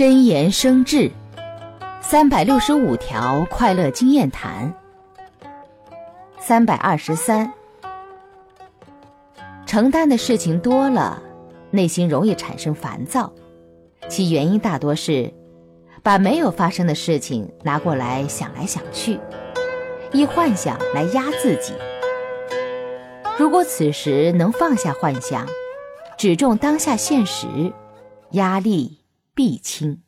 真言生智，三百六十五条快乐经验谈。三百二十三，承担的事情多了，内心容易产生烦躁，其原因大多是把没有发生的事情拿过来想来想去，以幻想来压自己。如果此时能放下幻想，只重当下现实，压力。必清。